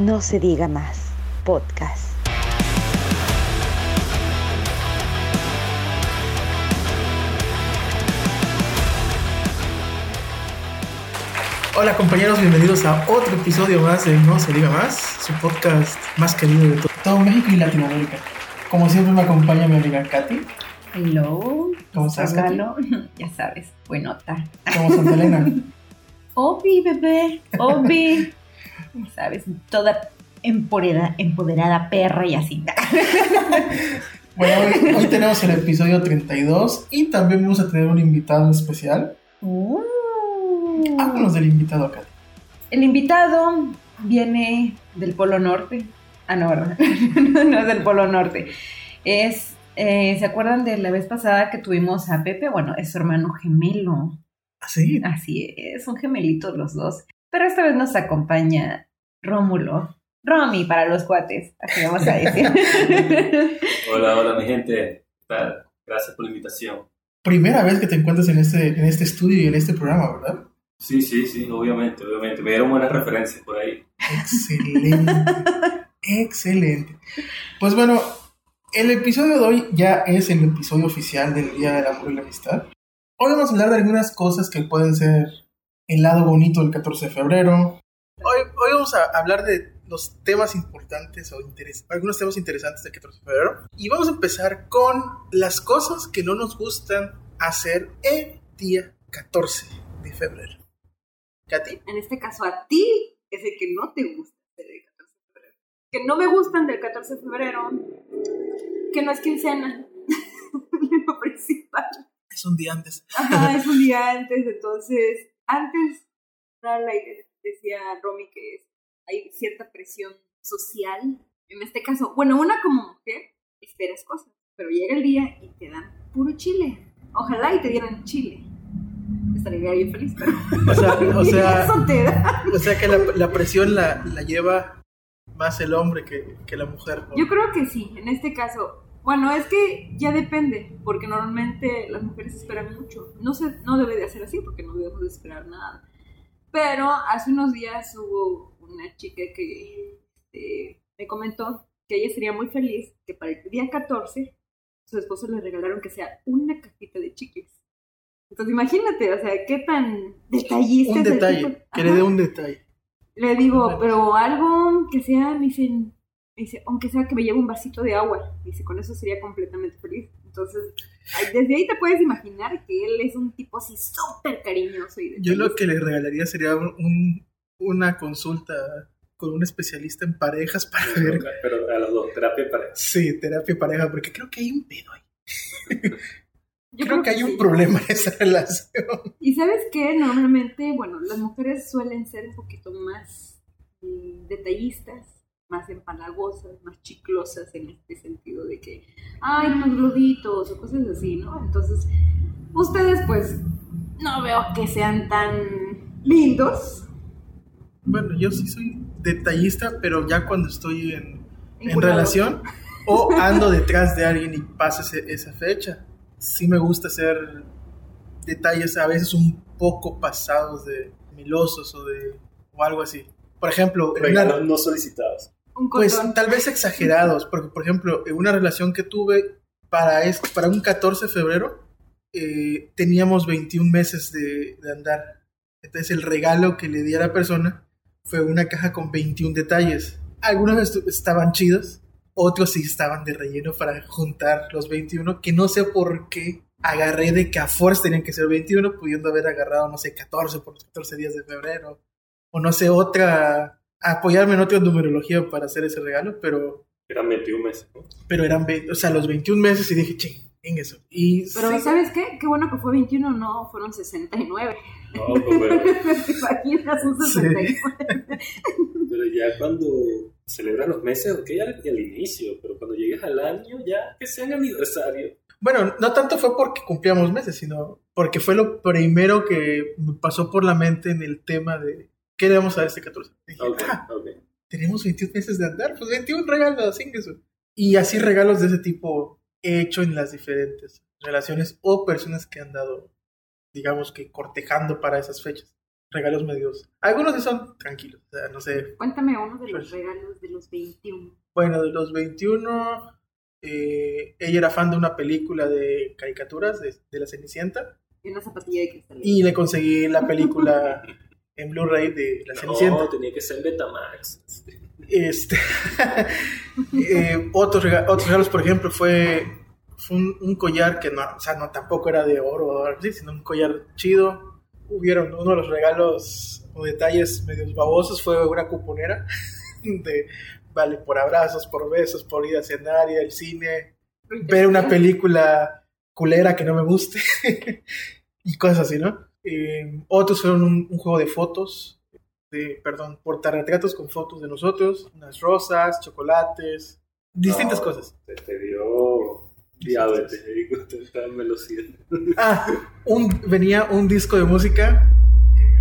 No se diga más, podcast. Hola compañeros, bienvenidos a otro episodio más de No se diga más, su podcast más querido de to- todo México y Latinoamérica. Como siempre me acompaña mi amiga Katy, Hello. ¿Cómo estás, Katy? Ya sabes, buenota. como Santa Elena. Obi, bebé, Obi. Sabes, toda empoderada, empoderada perra y así. Bueno, hoy, hoy tenemos el episodio 32 y también vamos a tener un invitado especial. Uh. Háblanos del invitado, Katy. El invitado viene del Polo Norte. Ah, no, ¿verdad? no es del Polo Norte. Es, eh, ¿se acuerdan de la vez pasada que tuvimos a Pepe? Bueno, es su hermano gemelo. ¿Ah, sí? Así es, son gemelitos los dos. Pero esta vez nos acompaña Rómulo. Romy para los cuates, así vamos a decir. Hola, hola mi gente. ¿Qué tal? Gracias por la invitación. Primera vez que te encuentras en este, en este estudio y en este programa, ¿verdad? Sí, sí, sí, obviamente, obviamente. Me dieron buenas referencias por ahí. Excelente. Excelente. Pues bueno, el episodio de hoy ya es el episodio oficial del Día del Amor y la Amistad. Hoy vamos a hablar de algunas cosas que pueden ser el lado bonito del 14 de febrero. Hoy, hoy vamos a hablar de los temas importantes o interes- algunos temas interesantes del 14 de febrero. Y vamos a empezar con las cosas que no nos gustan hacer el día 14 de febrero. ¿Katy? en este caso a ti es el que no te gusta del 14 de febrero. Que no me gustan del 14 de febrero, que no es quincena, lo principal. Es un día antes. Ajá, es un día antes, entonces, antes, decía Romy que es- hay cierta presión social. En este caso, bueno, una como mujer, esperas cosas, pero llega el día y te dan puro chile. Ojalá y te dieran chile. Estaría bien feliz, pero O sea, o sea, eso te da. O sea que la, la presión la, la lleva más el hombre que, que la mujer. ¿no? Yo creo que sí, en este caso. Bueno, es que ya depende, porque normalmente las mujeres esperan mucho. No, se, no debe de hacer así, porque no debemos de esperar nada. Pero hace unos días hubo una chica que este, me comentó que ella sería muy feliz que para el día 14 su esposo le regalaron que sea una cajita de chicles. Entonces imagínate, o sea, qué tan detallista un es el detalle, tipo. que le dé un detalle. Le digo, pero algo que sea, me dicen, dice, aunque sea que me lleve un vasito de agua, dice, con eso sería completamente feliz. Entonces, desde ahí te puedes imaginar que él es un tipo así súper cariñoso y Yo lo que le regalaría sería un, un- una consulta con un especialista en parejas para ver. Pero a los dos, terapia para Sí, terapia pareja, porque creo que hay un pedo ahí. Yo Creo que hay sí. un problema en esa relación. Y sabes que normalmente, bueno, las mujeres suelen ser un poquito más mm, detallistas, más empalagosas, más chiclosas en este sentido de que, ay, unos globitos o cosas así, ¿no? Entonces, ustedes pues no veo que sean tan lindos. Bueno, yo sí soy detallista, pero ya cuando estoy en, en Encuerados. relación o ando detrás de alguien y pasa ese- esa fecha. Sí me gusta hacer detalles a veces un poco pasados de milosos o de o algo así. Por ejemplo, en una- regalos no solicitados. Un pues tal vez exagerados, porque por ejemplo, en una relación que tuve para, para un 14 de febrero, eh, teníamos 21 meses de, de andar. Entonces el regalo que le di a la persona fue una caja con 21 detalles. Algunos estaban chidos, otros sí estaban de relleno para juntar los 21, que no sé por qué agarré de que a fuerza tenían que ser 21, pudiendo haber agarrado, no sé, 14 por los 14 días de febrero, o no sé, otra, apoyarme en otra numerología para hacer ese regalo, pero, Eran 21 meses. ¿no? pero eran, ve- o sea, los 21 meses y dije, ching, en eso. Y Pero sí, ¿sabes qué? Qué bueno que fue 21, no, fueron 69. No, pues bueno. ¿Te imaginas un Sí. 69? Pero ya cuando celebras los meses, ok, al, al inicio, pero cuando llegues al año, ya que sea el aniversario. Bueno, no tanto fue porque cumplíamos meses, sino porque fue lo primero que me pasó por la mente en el tema de qué le vamos a dar este 14. Dije, Ok, "Ah, tenemos 21 meses de andar, pues 21 regalos, sin eso. Y así regalos de ese tipo he hecho en las diferentes relaciones o personas que han dado, digamos que cortejando para esas fechas. regalos medios. Algunos sí son tranquilos, o sea, no sé. Cuéntame uno de los Pues- regalos de los 21. Bueno, de los 21, eh, ella era fan de una película de caricaturas de, de la Cenicienta Y una zapatilla de cristal. y le conseguí la película en Blu-ray de la Cenicienta. No, tenía que ser en Betamax. Este, eh, otros, rega- otros regalos, por ejemplo, fue, fue un, un collar que no, o sea, no tampoco era de oro así, sino un collar chido. Hubieron uno de los regalos o detalles medios babosos fue una cuponera de vale por abrazos, por besos, por ir a cenar, ir al cine, ver una película culera que no me guste y cosas así, ¿no? Eh, otros fueron un, un juego de fotos, de, perdón, portarretratos con fotos de nosotros, unas rosas, chocolates, distintas No, cosas. Te, te dio diabetes, te digo, velocidad. Ah, un, venía un disco de música. eh,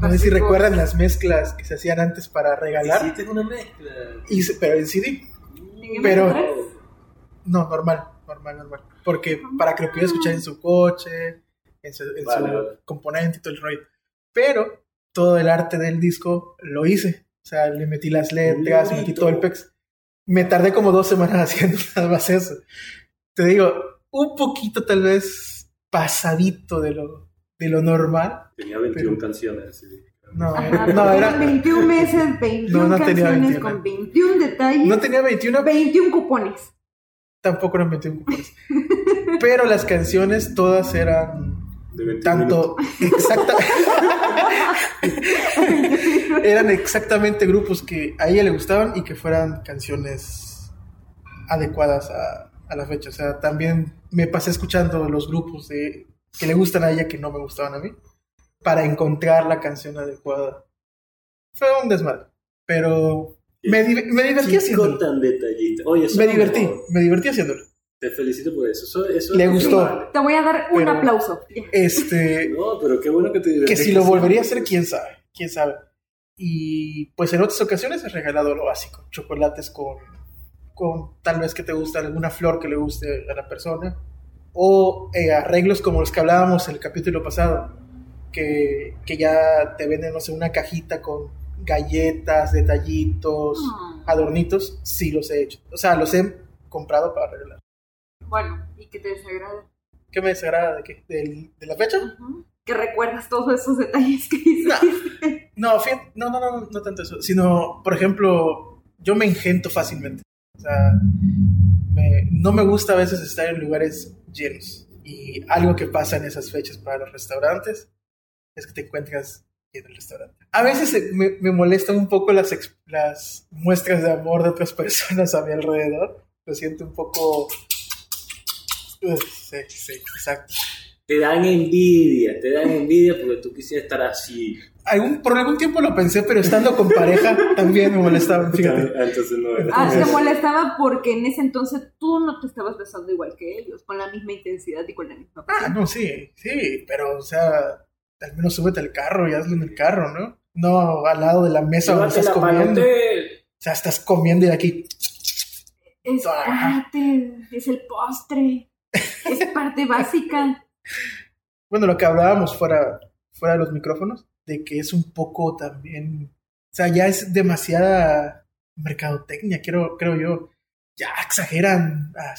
no sé si recuerdan las mezclas que se hacían antes para regalar. Hiciste una mezcla. Y, se- pero en CD. ¿En pero- MP3? No, normal, normal, normal. Porque para que lo pudiera escuchar en su coche, en su, en Vale, su vale. componente y todo el rollo. Pero todo el arte del disco lo hice. O sea, le metí las letras, Un metí todo el pex. Me tardé como dos semanas haciendo nada más eso. Te digo, un poquito tal vez pasadito de lo, de lo normal. Tenía 21 Pero- canciones. así. No, Ajá, era- no, era, 21 meses, 21 No, no tenía canciones 21. con 21 detalles, no tenía 21, 21 cupones. tampoco eran 21 cupones. Pero las canciones todas eran De 21 tanto exacta eran exactamente grupos que a ella le gustaban y que fueran canciones adecuadas a, a la fecha. O sea, también me pasé escuchando los grupos de, que le gustan a ella que no me gustaban a mí para encontrar la canción adecuada. Fue un desmadre, pero me, di- me divertí haciéndolo. tan. Oye, Me divertí, me divertí haciéndolo. Te felicito por eso. Eso, eso Le gustó. vale. Te voy a dar un Pero- aplauso. Este, No, pero qué bueno que te que divertiste. si lo volvería a hacer, quién sabe, quién sabe. Y pues en otras ocasiones he regalado lo básico, chocolates con, con tal vez que te gusta alguna flor que le guste a la persona, o eh, arreglos como los que hablábamos en el capítulo pasado, que, que ya te venden, no sé, una cajita con galletas, detallitos, Mm. adornitos, sí los he hecho. O sea, los he comprado para regalar. Bueno, ¿y qué te desagrada? ¿Qué me desagrada de, qué? ¿Del- de la fecha? Que recuerdas todos esos detalles que hiciste. No, fíjate, no, no, no, no tanto eso, sino, por ejemplo, yo me engento fácilmente. O sea, me- no me gusta a veces estar en lugares llenos. Y algo que pasa en esas fechas para los restaurantes es que te encuentras en el restaurante. A veces me, me molestan un poco las, las muestras de amor de otras personas a mi alrededor. Lo siento un poco... Sí, sí, exacto. Te dan envidia, te dan envidia porque tú quisieras estar así. Algún, por algún tiempo lo pensé, pero estando con pareja también me molestaba, fíjate. Ah, Entonces no era. Ah, te molestaba porque en ese entonces tú no te estabas besando igual que ellos, con la misma intensidad y con la misma Ah, pasión. no, sí, sí, pero, o sea, al menos súbete al carro y hazlo en el carro, ¿no? No al lado de la mesa donde estás comiendo. O hotel. sea, estás comiendo y de aquí. Es Ah. parte, es el postre, es parte básica. Bueno, lo que hablábamos fuera, fuera de los micrófonos, de que es un poco también. O sea, ya es demasiada mercadotecnia, creo, creo yo. Ya exageran. Ah,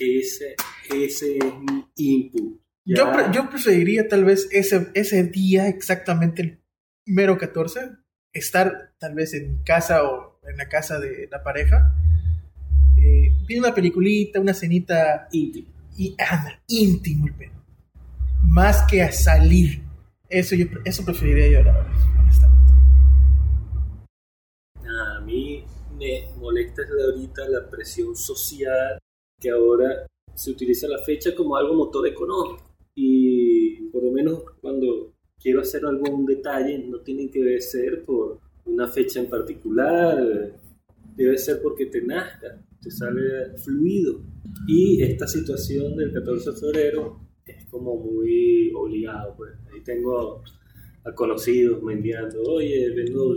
Ese, ese es mi input. Yo, pre- yo preferiría tal vez ese, ese día, exactamente el mero 14, estar tal vez en mi casa o en la casa de la pareja, eh, viendo una peliculita, una cenita íntimo. y anda, íntimo el pedo. Más que a salir. Eso, yo, eso preferiría yo, la verdad, honestamente. A mí me molesta ahorita la presión social que ahora se utiliza la fecha como algo motor económico. Y por lo menos cuando quiero hacer algún detalle, no tiene que ser por una fecha en particular, debe ser porque te nazca, te sale fluido. Y esta situación del 14 de febrero es como muy obligado. Pues. Ahí tengo a conocidos me enviando, oye, vendo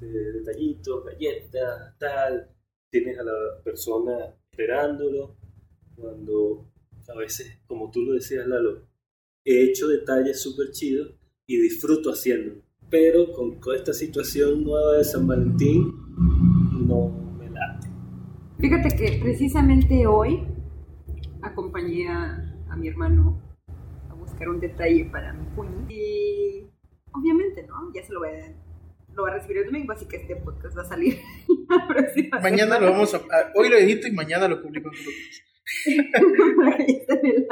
detallitos, galletas, tal. Tienes a la persona esperándolo. Cuando a veces, como tú lo decías, Lalo, he hecho detalles súper chidos y disfruto haciéndolo. Pero con, con esta situación nueva de San Valentín, no. Fíjate que precisamente hoy acompañé a, a mi hermano a buscar un detalle para mi puño. Y obviamente, ¿no? Ya se lo voy a, lo va a recibir el domingo, así que este podcast va a salir la próxima Mañana lo vamos a, Hoy lo edito y mañana lo publico en.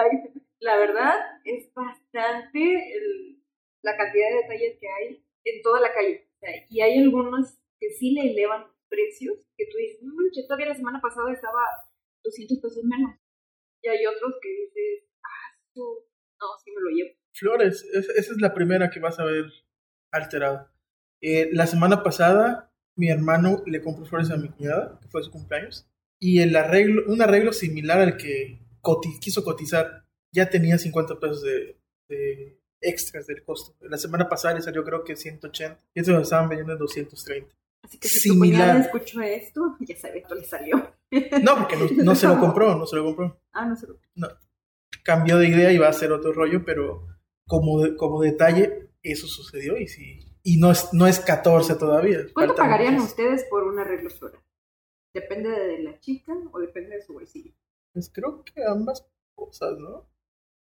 La verdad es bastante el- la cantidad de detalles que hay en toda la calle. O sea, y hay algunos que sí le elevan precios, que tú dices, no manches, todavía la semana pasada estaba 200 pesos menos. Y hay otros que dices, ah, tú, no, sí me lo llevo. Flores, es- esa es la primera que vas a ver alterado. Eh, la semana pasada, mi hermano le compró flores a mi cuñada, que fue su cumpleaños, y el arreglo, un arreglo similar al que coti- quiso cotizar, ya tenía 50 pesos de, de extras del costo. La semana pasada le salió creo que 180, y eso lo estaban vendiendo en 230. Así que si tu Similar. cuñada escuchó esto, ya sabe cuál le salió. No, porque no, no se lo compró, no se lo compró. Ah, no se lo Cambió de idea y va a hacer otro rollo, pero como, de- como detalle, eso sucedió y sí. Y no es, no es 14 todavía. ¿Cuánto pagarían ustedes por un arreglo floral? ¿Depende de la chica o depende de su bolsillo? Pues creo que ambas cosas, ¿no?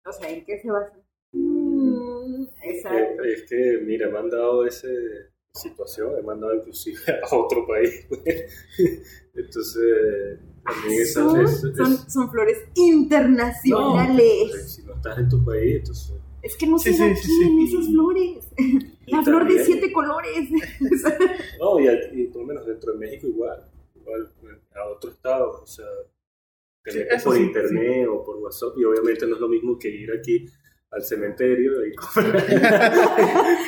O sea, ¿en qué se basa? Mm, exacto. Es que, mira, me han dado esa situación, han mandado inclusive a otro país. Entonces, también esa son, es, es- son, son flores No, internacionales. pues, si no estás en tu país, entonces... es que no Sí, se sí, sí, aquí sí. en esas flores. y La flor de siete colores. No, y, y por lo menos dentro de México igual, igual a otro estado, o sea, por sí, internet o por WhatsApp y obviamente no es lo mismo que ir aquí al cementerio y comprar,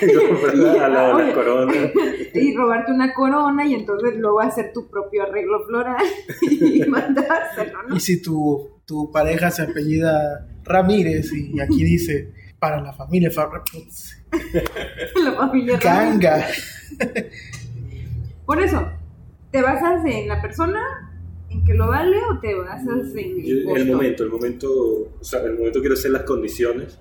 y comprar a la, la corona. y robarte una corona y entonces luego hacer tu propio arreglo floral y mandárselo, ¿no? Y si tu, tu pareja se apellida Ramírez y aquí dice para la familia Farra, putz, La familia. ganga. Por eso, ¿te basas en la persona? ¿En que lo vale o te basas en el momento, el momento, o sea, el momento quiero hacer las condiciones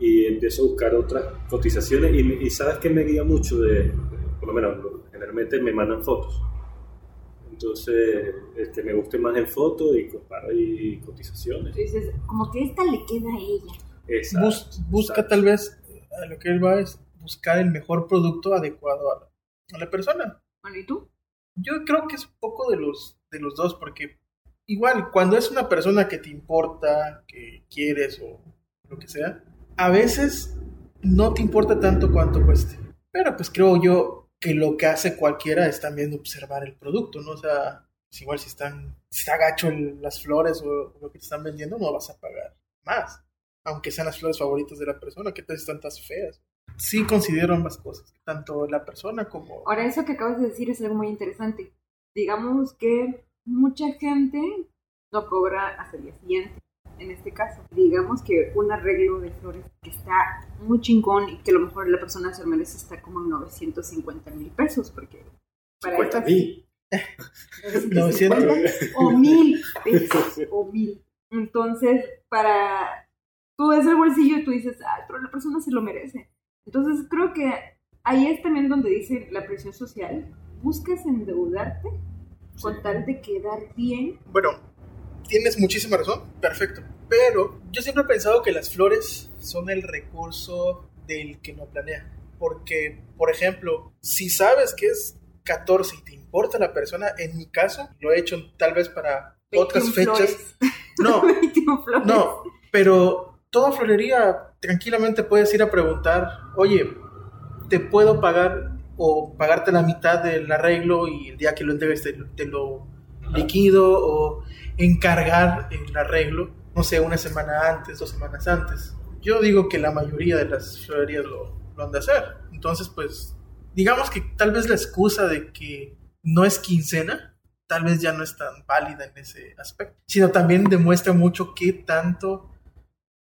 y empiezo a buscar otras cotizaciones y, y sabes que me guía mucho de, por lo menos generalmente me mandan fotos. Entonces, que me guste más en foto y comparo y cotizaciones. Como que esta le queda a ella. Exacto, Bus- busca exacto. tal vez, a lo que él va es buscar el mejor producto adecuado a la, a la persona. Bueno, ¿y tú? Yo creo que es un poco de los, de los dos, porque igual, cuando es una persona que te importa, que quieres o lo que sea, a veces no te importa tanto cuánto cueste. Pero pues creo yo que lo que hace cualquiera es también observar el producto, ¿no? O sea, pues igual si están, si está gacho las flores o lo que te están vendiendo, no vas a pagar más. Aunque sean las flores favoritas de la persona, que vez están tan feas. Sí considero ambas cosas, tanto la persona como... Ahora, eso que acabas de decir es algo muy interesante. Digamos que mucha gente no cobra hasta el día siguiente. En este caso, digamos que un arreglo de flores que está muy chingón y que a lo mejor la persona se merece está como en 950 mil pesos, porque para 50 estas- mil. 950 o mil pesos o mil. Entonces, para tú ves el bolsillo y tú dices, ay, pero la persona se lo merece. Entonces, creo que ahí es también donde dice la presión social. Buscas endeudarte con tal de quedar bien. Bueno, tienes muchísima razón, perfecto. Pero yo siempre he pensado que las flores son el recurso del que no planea. Porque, por ejemplo, si sabes que es 14 y te importa la persona, en mi caso, lo he hecho tal vez para otras 21 fechas. flores. No, 21 flores. no, pero toda florería tranquilamente puedes ir a preguntar, oye, ¿te puedo pagar o pagarte la mitad del arreglo y el día que lo entregues te, te lo liquido o encargar el arreglo, no sé, una semana antes, dos semanas antes? Yo digo que la mayoría de las florerías lo, lo han de hacer. Entonces, pues, digamos que tal vez la excusa de que no es quincena, tal vez ya no es tan válida en ese aspecto, sino también demuestra mucho qué tanto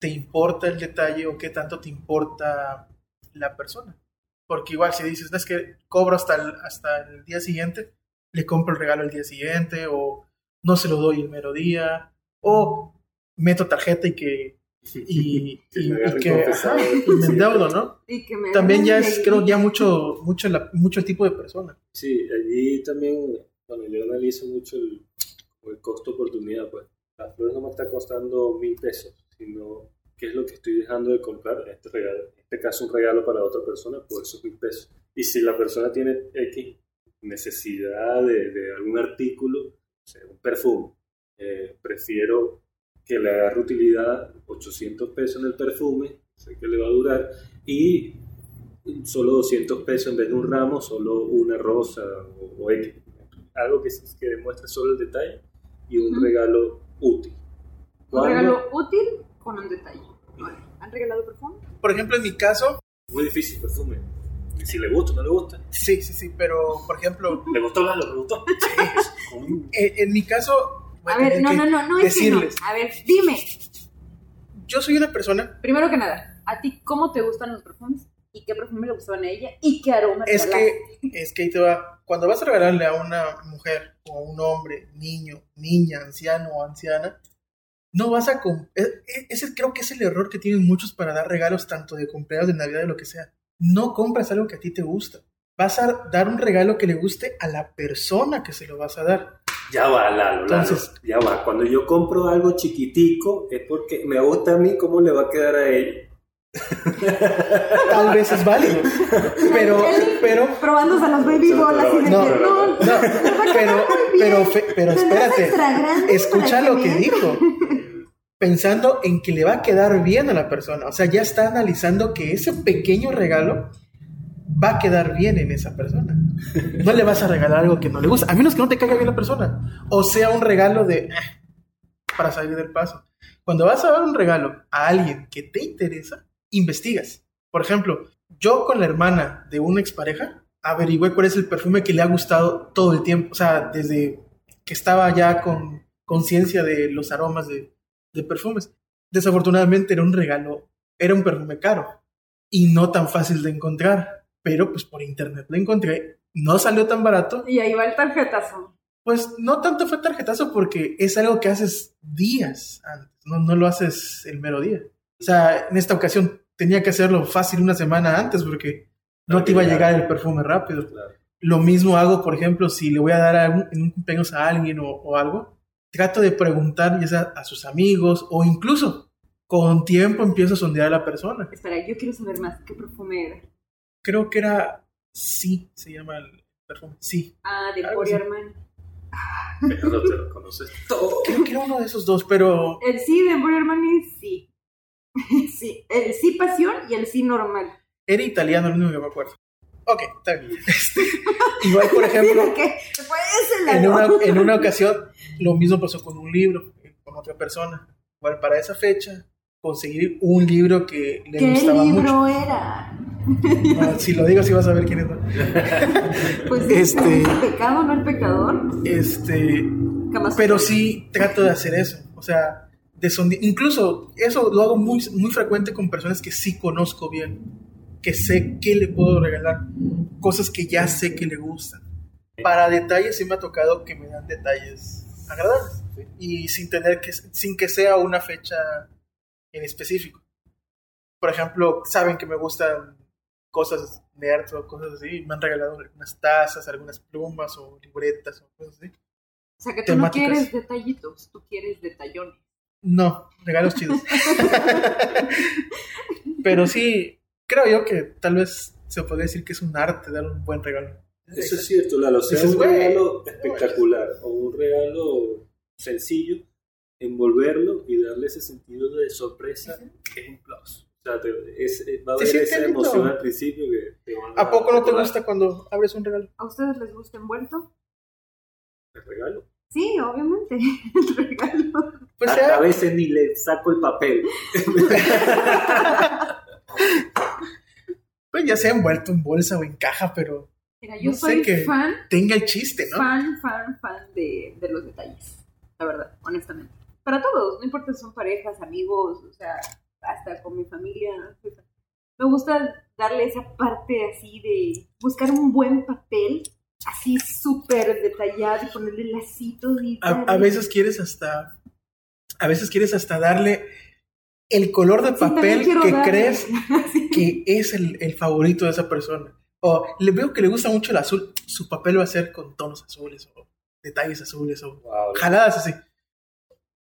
te importa el detalle o qué tanto te importa la persona. Porque igual si dices, no es que cobro hasta el, hasta el día siguiente, le compro el regalo el día siguiente o no se lo doy el mero día o meto tarjeta y que y, Que y- me y agarren que ajá, y me endeudo, ¿no? Y que me También ya es, creo, ya mucho, mucho, la- mucho el tipo de persona. Sí, allí también, bueno, yo analizo mucho el, el costo-oportunidad, pues. Las flores no me está costando mil pesos, sino qué es lo que estoy dejando de comprar, este regalo, en este caso un regalo para otra persona por esos mil pesos. Y si la persona tiene X necesidad de, de algún artículo, o sea, un perfume, eh, prefiero que le agarre utilidad 800 pesos en el perfume, sé que le va a durar, y solo 200 pesos en vez de un ramo, solo una rosa o, o X. Algo que, que demuestre solo el detalle y un Ujú. regalo útil. Un ¿Cuándo? regalo útil con un detalle. ¿Han regalado perfume? Por ejemplo, en mi caso, Muy difícil perfume. Si le gusta o no le gusta. sí, sí, sí, pero por ejemplo, ¿Le gustó Lalo? ¿Le gustó? Mm. en, en mi caso, A ver, no, no, no, no es que no. decirles, A ver, dime. yo soy una persona, Primero que nada, ¿a ti cómo te gustan los perfumes? ¿Y qué perfume le gustaban a ella? ¿Y qué aroma es regalaste? que, es que ahí te va, cuando vas a regalarle a una mujer o a un hombre, niño, niña, anciano o anciana, no vas a... e- e- Ese creo que es el error que tienen muchos para dar regalos, tanto de cumpleaños, de Navidad, de lo que sea. No compras algo que a ti te gusta. Vas a dar un regalo que le guste a la persona que se lo vas a dar. Ya va, Lalo, Lalo. Entonces- ya va. Cuando yo compro algo chiquitico es porque me gusta a mí cómo le va a quedar a ella. Tal vez es válido, pero, pero, Probándose las baby bolas y de No, que no, no, pero, pero, fe- pero espérate, escucha lo que dijo. Pensando en que le va a quedar bien a la persona. O sea, ya está analizando que ese pequeño regalo va a quedar bien en esa persona. No le vas a regalar algo que no le gusta, a menos que no te caiga bien la persona. O sea, un regalo de "Ah", para salir del paso. Cuando vas a dar un regalo a alguien que te interesa, investigas. Por ejemplo, yo con la hermana de una expareja averigüé cuál es el perfume que le ha gustado todo el tiempo. O sea, desde que estaba ya con conciencia de los aromas de, de perfumes. Desafortunadamente era un regalo, era un perfume caro y no tan fácil de encontrar. Pero pues por internet lo encontré. No salió tan barato. Y ahí va el tarjetazo. Pues no tanto fue tarjetazo porque es algo que haces días antes, no, no lo haces el mero día. O sea, en esta ocasión tenía que hacerlo fácil una semana antes porque no te iba a llegar el perfume rápido. Claro. Lo mismo hago, por ejemplo, si le voy a dar algún- en un cumpleaños a alguien o, o algo, trato de preguntar ya sea a sus amigos o incluso con tiempo empiezo a sondear a la persona. Espera, yo quiero saber más. ¿Qué perfume era? Creo que era Sí, se llama el perfume. Sí. Ah, de Emporio. Armani. Pero no te lo conoces todo. Creo que era uno de esos dos, pero El sí de Emporio Armani, sí. sí. El sí pasión y el sí normal. era italiano, lo único que me acuerdo. Ok, está bien. Este, igual, por ejemplo, en la una, en una ocasión lo mismo pasó con un libro, con otra persona. Igual para esa fecha conseguir un libro que le ¿Qué gustaba libro mucho. era? No, si lo digo, sí vas a ver quién es. Pues Este- ¿es el pecado, no el pecador. Este, pero sí trato de hacer eso. O sea, de sonde- incluso eso lo hago muy, muy frecuente con personas que sí conozco bien, que sé qué le puedo regalar, cosas que ya sé que le gustan. Para detalles sí me ha tocado que me dan detalles agradables ¿sí? y sin tener que sin que sea una fecha en específico. Por ejemplo, saben que me gustan cosas nerds o cosas así, me han regalado algunas tazas, algunas plumas o libretas o cosas así. O sea, que tú no quieres detallitos, tú quieres detallones. No, regalos chidos. Pero sí, creo yo que tal vez se podría decir que es un arte dar un buen regalo. Eso es cierto, Lalo. Sea Dices, un güey, regalo espectacular o un regalo sencillo, envolverlo y darle ese sentido de sorpresa es un plus. O sea, te- es- eh, va a haber esa lindo. emoción al principio que te van ¿A poco no te gusta cuando abres un regalo? ¿A ustedes les gusta envuelto? El regalo. Sí, obviamente. El regalo. Pues a, sea, a veces ni le saco el papel. pues ya sea envuelto en bolsa o en caja, pero Mira, yo No soy qué. fan, tenga el chiste, ¿no? fan, fan, fan de, de los detalles. La verdad, honestamente. Para todos, no importa si son parejas, amigos, o sea, hasta con mi familia. Me gusta darle esa parte así de buscar un buen papel, así súper detallado y ponerle lacitos y A, a veces quieres hasta, a veces quieres hasta darle el color de Sí, papel quiero que darle. crees Sí. que es el, el favorito de esa persona. O le veo que le gusta mucho el azul, su papel va a ser con tonos azules o detalles azules o Wow, jaladas así.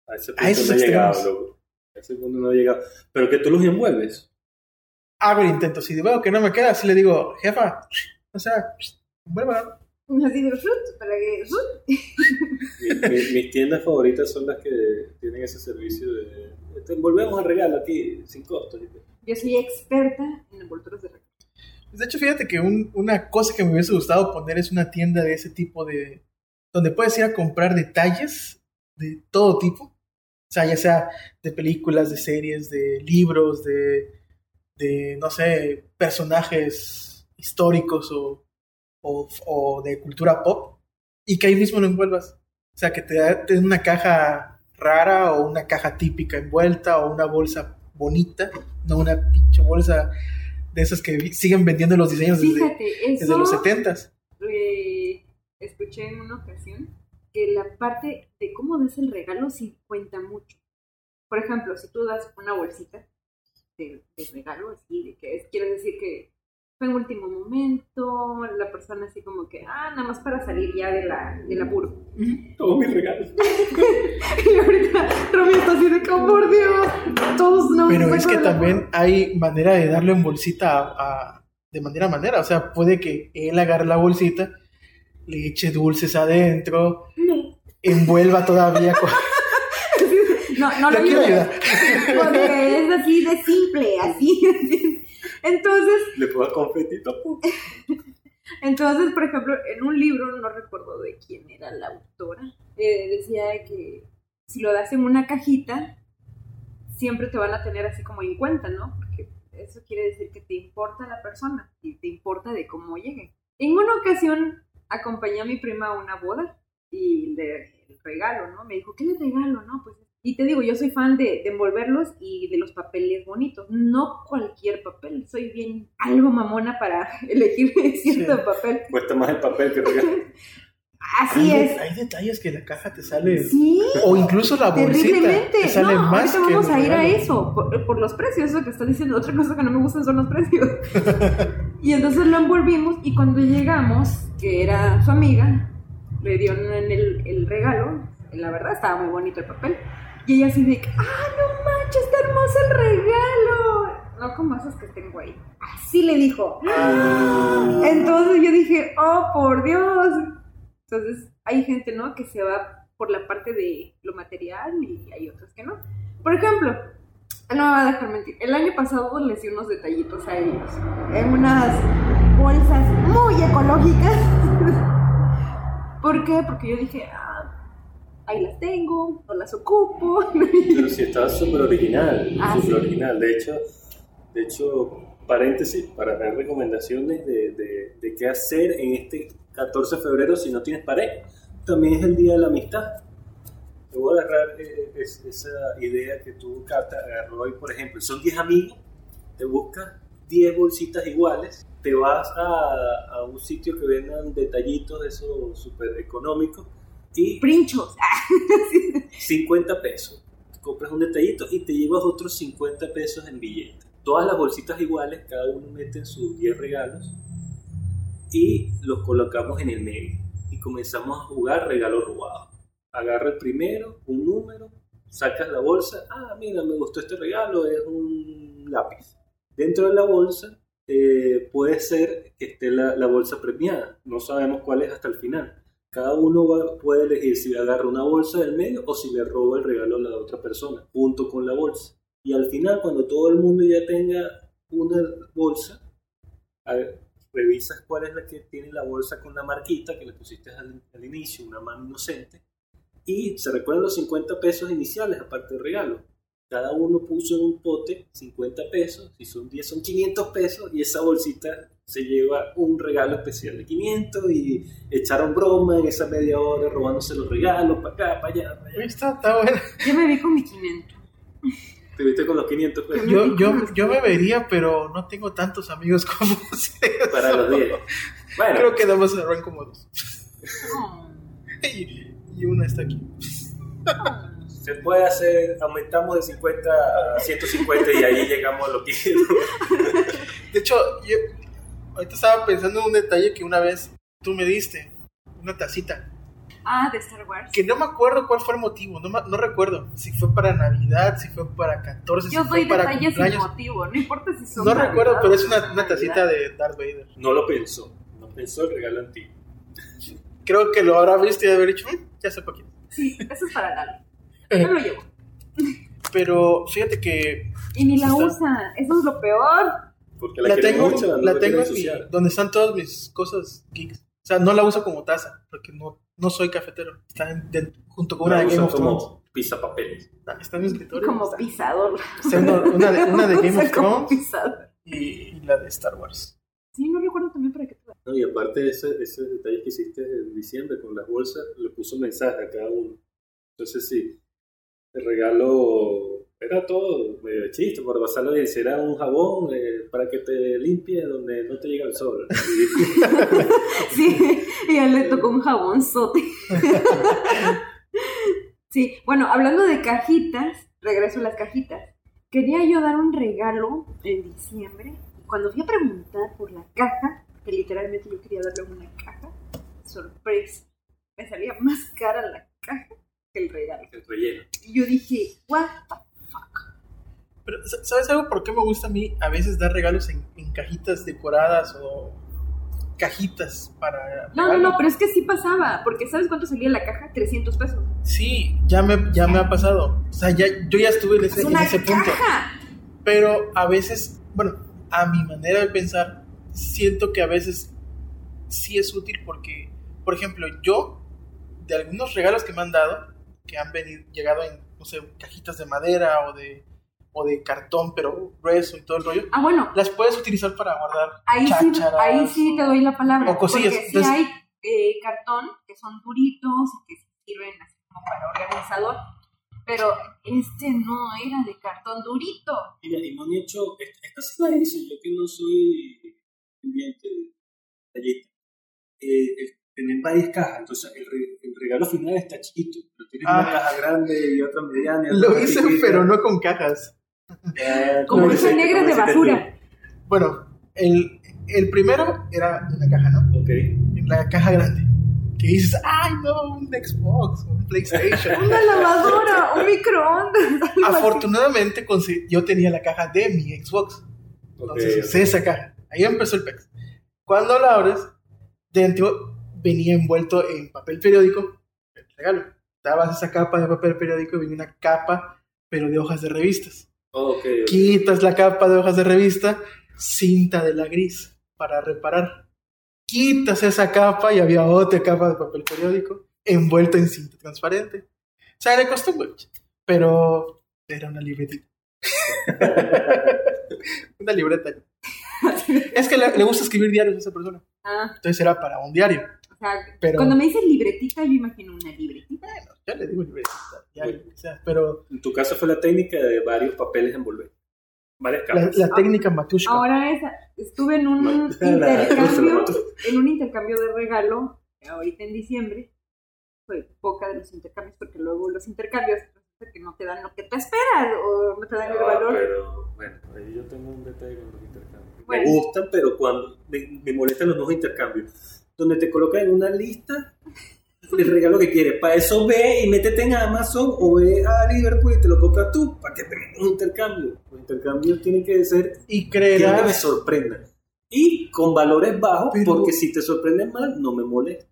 a ese a punto esos no llegado, loco. A ese punto no he llegado. Pero que tú los envuelves. Hago el intento. Si veo que no me queda, así le digo, jefa, o sea, vuelva. Así de fruit, para que. Mi- mi- mis tiendas favoritas son las que tienen ese servicio de. Te envolvemos el regalo aquí sin costo. Yo soy experta en envolturas de regalo. De hecho, fíjate que un- una cosa que me hubiese gustado poner es una tienda de ese tipo de... donde puedes ir a comprar detalles de todo tipo. O sea, ya sea de películas, de series, de libros, de, de no sé, personajes históricos o, o, o de cultura pop. Y que ahí mismo lo envuelvas. O sea, que te den una caja rara o una caja típica envuelta o una bolsa bonita, no una pinche bolsa de esas que siguen vendiendo los diseños desde, Fíjate, desde eso los 70s. eh, escuché en una ocasión que la parte de cómo das el regalo sí cuenta mucho. Por ejemplo, si tú das una bolsita de, de regalo, así, de que es, quieres decir que fue en último momento, la persona así como que, ah, nada más para salir ya de la, del apuro. Todos mis regalos. Y ahorita Romy está así de que, oh, por Dios, todos no. Pero es que también hay manera de darlo en bolsita a- a- de manera a manera. O sea, puede que él agarre la bolsita, le eche dulces adentro, No, envuelva todavía con... no, no lo quiero ayudes. ayudar. Porque es así de simple, así. así. Entonces, Le puedo confetito. entonces, por ejemplo, en un libro, no recuerdo de quién era la autora, eh, decía que si lo das en una cajita, siempre te van a tener así como en cuenta, ¿no? Porque eso quiere decir que te importa la persona y te importa de cómo llegue. En una ocasión acompañé a mi prima a una boda y le el regalo, ¿no? Me dijo, ¿qué le regalo? No, pues y te digo, yo soy fan de, de envolverlos y de los papeles bonitos. No cualquier papel. Soy bien algo mamona para elegir cierto Sí. papel. Cuesta más el papel que regalo. Así hay, es. hay detalles que la caja te sale... Sí, O incluso la bolsita terriblemente. te sale no, más ahorita que vamos el a ir a eso, por, por los precios, eso que estás diciendo. Otra cosa que no me gustan son los precios. y entonces lo envolvimos y cuando llegamos, que era su amiga, le dio en el, el regalo. La verdad estaba muy bonito el papel. Y ella así de, ah, no manches, está hermoso el regalo. No como esos que tengo ahí. Así le dijo. Entonces yo dije, oh, por Dios. Entonces hay gente, ¿no? Que se va por la parte de lo material y hay otros que no. Por ejemplo, no me va a dejar mentir. El año pasado les di unos detallitos a ellos. En unas bolsas muy ecológicas. ¿Por qué? Porque yo dije, ah, ahí las tengo, no las ocupo. Pero si estaba súper original. Ah, súper sí. original. De hecho, de hecho, paréntesis, para dar recomendaciones de, de, de qué hacer en este 14 de febrero si no tienes pared. También es el Día de la Amistad. Te voy a agarrar eh, es- esa idea que tú, Cata, agarró hoy, por ejemplo. Son 10 amigos, te buscas 10 bolsitas iguales, te vas a, a un sitio que vendan detallitos de esos súper económicos y Princhos. 50 pesos. Compras un detallito y te llevas otros 50 pesos en billete. Todas las bolsitas iguales, cada uno mete sus 10 regalos y los colocamos en el medio. Y comenzamos a jugar regalo robado. Agarra el primero, un número, sacas la bolsa. Ah, mira, me gustó este regalo, es un lápiz. Dentro de la bolsa eh, puede ser que esté la, la bolsa premiada. No sabemos cuál es hasta el final. Cada uno puede elegir si agarra una bolsa del medio o si le roba el regalo a la otra persona, junto con la bolsa. Y al final, cuando todo el mundo ya tenga una bolsa, a revisas cuál es la que tiene la bolsa con la marquita que le pusiste al, al inicio, una mano inocente, y se recuerdan los 50 pesos iniciales, aparte del regalo. Cada uno puso en un pote 50 pesos, si son 10 son 500 pesos, y esa bolsita se lleva un regalo especial de 500 y echaron broma en esa media hora robándose los regalos para acá, para allá, para allá. Está, está bueno. Yo me vi con mi 500. Te viste con los 500 pesos Yo, yo, yo me vería, pero no tengo tantos amigos como ustedes. para los 10. Bueno, Creo que nada más cerran como dos. Oh. Y, y una está aquí. Usted puede hacer, aumentamos de 50 a 150 y ahí llegamos a lo que De hecho, yo ahorita estaba pensando en un detalle que una vez tú me diste, una tacita, Ah, de Star Wars. que no me acuerdo cuál fue el motivo, no, no recuerdo si fue para Navidad, si fue para 14, Yo si fue doy para detalles sin cumpleaños. motivo, no importa si son No recuerdo, pero es una, una tacita de Darth Vader. No lo pensó, no pensó el regalo antiguo. Creo que lo habrá visto y haber dicho, "Mm, ya sé por quién. Sí, eso es para Lalo. Yo lo llevo. Pero fíjate que Y ni la Está- usa, eso es lo peor. Porque la, la tengo, mucho, no la la tengo en mi- donde están todas mis cosas geeks. O sea, no la uso como taza, porque no, no soy cafetero. Está en- de- junto con una La de Game of Thrones. como pizza papeles. Está, en mi escritorio. Como está, pisador. está una, una de, una de Game of Thrones y, y la de Star Wars. Sí, no recuerdo también para qué te No, y aparte ese, ese detalle que hiciste en diciembre con las bolsas, le puso mensaje a cada uno. Entonces sí, el regalo era todo medio de chiste, por pasarlo bien, era un jabón eh, para que te limpie donde no te llega el sol. Y- Sí, y él le tocó un jabón sote. Sí, bueno, hablando de cajitas, regreso a las cajitas. Quería yo dar un regalo en diciembre. Cuando fui a preguntar por la caja, que literalmente yo quería darle una caja, sorpresa, me salía más cara la caja que el regalo. el relleno. Y yo dije, what the Pero, sa- ¿sabes algo por qué me gusta a mí a veces dar regalos en, en cajitas decoradas o cajitas para... No, no, no, pero es que sí pasaba, porque ¿sabes cuánto salía la caja? 300 pesos. Sí, ya me, ya me ha pasado. O sea, ya, yo ya estuve en ese, Es en ese punto. caja. Pero a veces, bueno, a mi manera de pensar, siento que a veces sí es útil porque, por ejemplo, yo, de algunos regalos que me han dado, que han venido, llegado en, no sé, cajitas de madera o de, o de cartón, pero grueso y todo el rollo, Ah, bueno, las puedes utilizar para guardar ahí sí, ahí sí te doy la palabra. o cosillas. Porque sí Entonces- hay eh, cartón que son duritos y que sirven así como para organizador. Pero este no era de cartón durito. Mira, y me han hecho, esta, sí la hice, yo que no soy pendiente de tallita. Eh, tener varias cajas, entonces el, re- el regalo final está chiquito, pero tienes Ah. una caja grande y otra mediana. y otra Lo hice, chiquita. pero no con cajas. Eh, Como sí, negras de basura. Bueno, el, el primero era una caja, ¿no? Ok. En la caja grande. Que dices, ay, no, un Xbox, un PlayStation. Una lavadora, un microondas. Afortunadamente yo tenía la caja de mi Xbox. Entonces ok. usé esa caja. Ahí empezó el PEX. Cuando la abres, dentro venía envuelto en papel periódico el regalo. Dabas esa capa de papel periódico y venía una capa, pero de hojas de revistas. Oh. Quitas la capa de hojas de revista, cinta de la gris para reparar. Quitas esa capa y había otra capa de papel periódico envuelta en cinta transparente. O sea, costó mucho, pero era una libretita. una libreta. Es que le, le gusta escribir diarios a esa persona. Ah, Entonces era para un diario. Sea, Pero cuando me dices libretita, yo imagino una libretita. bueno, ya le digo libretita. Ya, o sea, pero En tu caso fue la técnica de varios papeles envolver. Varias la, capas. la técnica matushka. Ahora esa, estuve en un La- intercambio, la- en un intercambio de regalo, ahorita en diciembre, fue poca de los intercambios, porque luego los intercambios que no te dan lo que tú esperas, o no te dan el Ah, valor. pero bueno, ahí yo tengo un detalle con los intercambios. Bueno. Me gustan, pero cuando me, me molestan los nuevos intercambios, donde te colocan en una lista el regalo que quieres. Para eso ve y métete en Amazon o ve a Liverpool y te lo compras tú, para que tengas un intercambio. Los intercambios tienen que ser Y que me creerás, sorprendan. Y con valores bajos, Pero- porque si te sorprenden mal, no me molesta.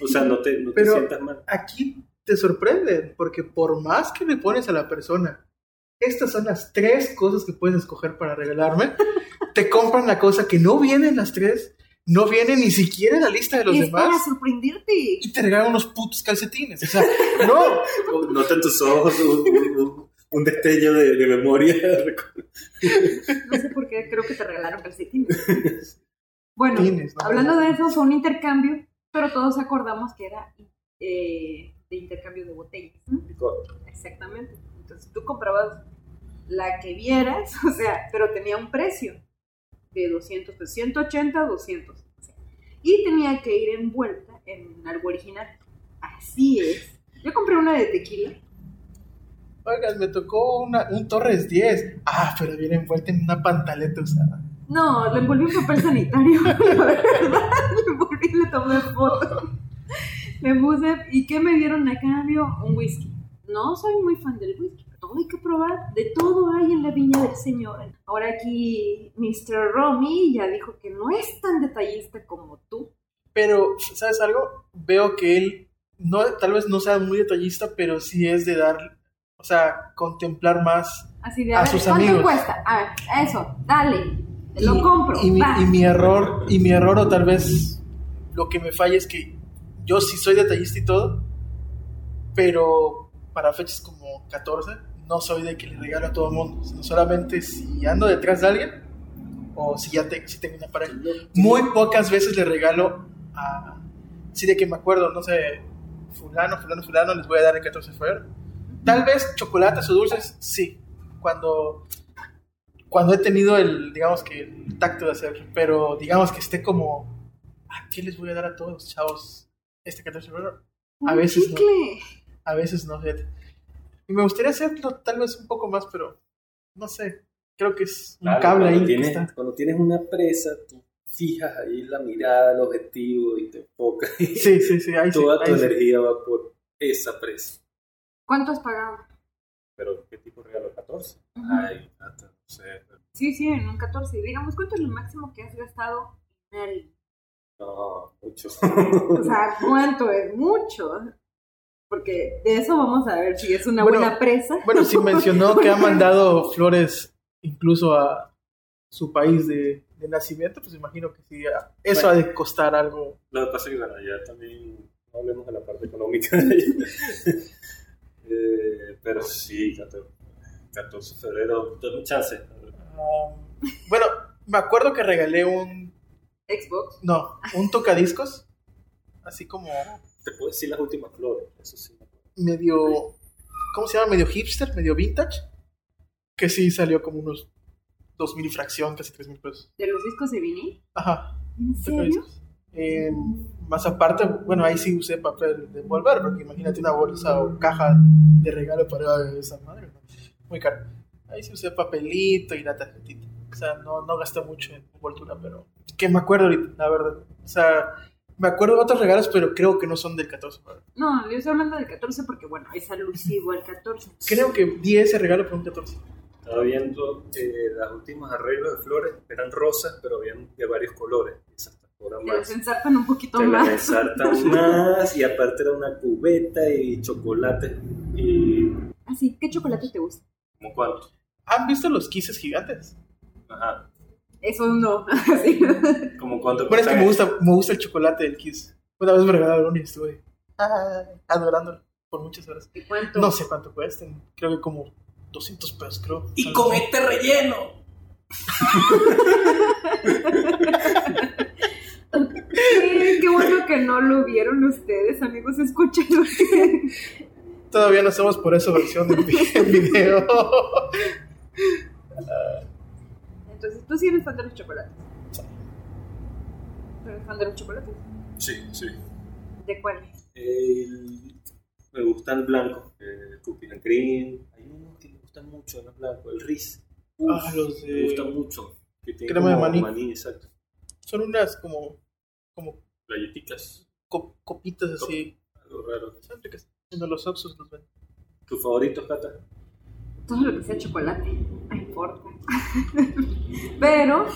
O sea, no te, no te Pero- sientas mal. aquí te sorprenden, porque por más que le pones a la persona, estas son las tres cosas que puedes escoger para regalarme, te compran la cosa que no vienen las tres, no viene ni siquiera en la lista de los y es para demás, sorprenderte. y te regalan unos putos calcetines. O sea, no, Nota en tus ojos un, un- un destello de, de memoria. No sé por qué, creo que te regalaron calcetines. Bueno, Tienes, ¿no? hablando de eso, fue un intercambio, pero todos acordamos que era eh, de intercambio de botellas. Exactamente. Entonces tú comprabas la que vieras, o sea, pero tenía un precio de 200, de 180 200. o sea, y tenía que ir envuelta en algo original. Así es. Yo compré una de tequila Oigan, me tocó una, un Torres 10. Ah, pero viene envuelta en una pantaleta usada. No, le envolví un papel sanitario, la verdad. Le envolví y le tomé foto. Le puse, ¿y qué me dieron a cambio? Un whisky. No soy muy fan del whisky, pero todo hay que probar. De todo hay en la viña del Señor. Ahora aquí Mr. Romy ya dijo que no es tan detallista como tú. Pero, ¿sabes algo? Veo que él, no, tal vez no sea muy detallista, pero sí es de dar, o sea, contemplar más. Así de, A a, ver, sus ¿cuánto amigos. cuesta? A ver, eso, dale. Lo compro. Y mi, va. y mi error, y mi error, o tal vez lo que me falla es que yo sí soy detallista y todo, pero para fechas como 14, no soy de que le regalo a todo el mundo, sino solamente si ando detrás de alguien o si ya te- si tengo una pareja. Muy pocas veces le regalo a. Sí, de que me acuerdo, no sé, Fulano, Fulano, Fulano, les voy a dar el 14 de febrero. Tal vez chocolates o dulces, sí. Cuando, cuando he tenido el, digamos que, el tacto de hacerlo. Pero digamos que esté como. ¿A qué les voy a dar a todos chavos este 14 de febrero? A veces no. A veces no, fíjate. Y me gustaría hacerlo tal vez un poco más, pero no sé. Creo que es un Claro, cable ahí que tienes, está. cuando tienes una presa, tú fijas ahí la mirada, el objetivo y te enfocas. y Sí, sí, sí. Ahí sí, Toda tu ahí sí. energía va por esa presa. ¿Cuánto has pagado? Pero, ¿qué tipo de regalo? ¿14? Ujú. Ay, hasta, no sé. Sí, sí, en un 14. Digamos, ¿cuánto es lo máximo que has gastado en alguien? No, mucho. O sea, ¿cuánto es mucho? Porque de eso vamos a ver si es una Bueno, buena presa. Bueno, sí mencionó que ha mandado flores incluso a su país de, de nacimiento, pues imagino que sí. Eso ha de costar algo. Lo que pasa es que, bueno, ya también no hablemos de la parte económica. eh, pero sí, 14 14 de febrero, dame chance. Um, bueno, me acuerdo que regalé un. Xbox. No, un tocadiscos. Así como Te puedo decir las últimas flores, eso sí. medio. ¿Cómo se llama? Medio hipster, medio vintage. Que sí salió como unos 2000 y fracción, casi 3000 pesos. ¿De los discos de vinil? Ajá. ¿En serio? Eh, más aparte, bueno, ahí sí usé papel de envolver, porque imagínate una bolsa o caja de regalo para esa madre, ¿no? muy caro. Ahí sí usé papelito y la tarjetita. O sea, no, no gasté mucho en envoltura, pero que me acuerdo ahorita, la verdad. O sea, me acuerdo de otros regalos, pero creo que no son del 14. ¿verdad? No, yo estoy hablando del 14 porque, bueno, es alusivo al 14. Creo que di ese regalo por un 14. Estaba viendo eh, las últimas arreglos de flores, eran rosas, pero habían de varios colores. Esas más. ensartan un poquito Te más. ensartan más, y aparte era una cubeta y chocolate. ¿Y Así, ¿qué chocolate te gusta? como cuánto? ¿Han visto los quises gigantes? Ajá. Eso no. Así. ¿Como cuánto Bueno, es que me gusta, me gusta el chocolate del kiss. Una vez me regalaron uno y estuve ah, adorándolo por muchas horas. ¿Y cuánto? No sé cuánto cuestan. Creo que como 200 pesos, creo. ¡Y este relleno! Sí, qué bueno que no lo vieron ustedes, amigos. Escúchenlo. Todavía no hacemos por eso versión en vi- en video. Entonces, ¿tú sí eres fan de los chocolates? ¿Tú eres fan de los chocolates? Sí, sí. ¿De cuáles? El- me gusta el blanco, el cookies and cream. Hay uno que me gusta mucho, el blanco, el Riz. Uf, Ah, los de- Me gusta mucho. Que tiene Crema de como maní. exacto. Son unas como, como Galletitas, co- copitas así. algo raro. Son ricas. En los Oxxos los ven. ¿Tus favoritos, Cata? Todo lo que sea chocolate, importa. Pero,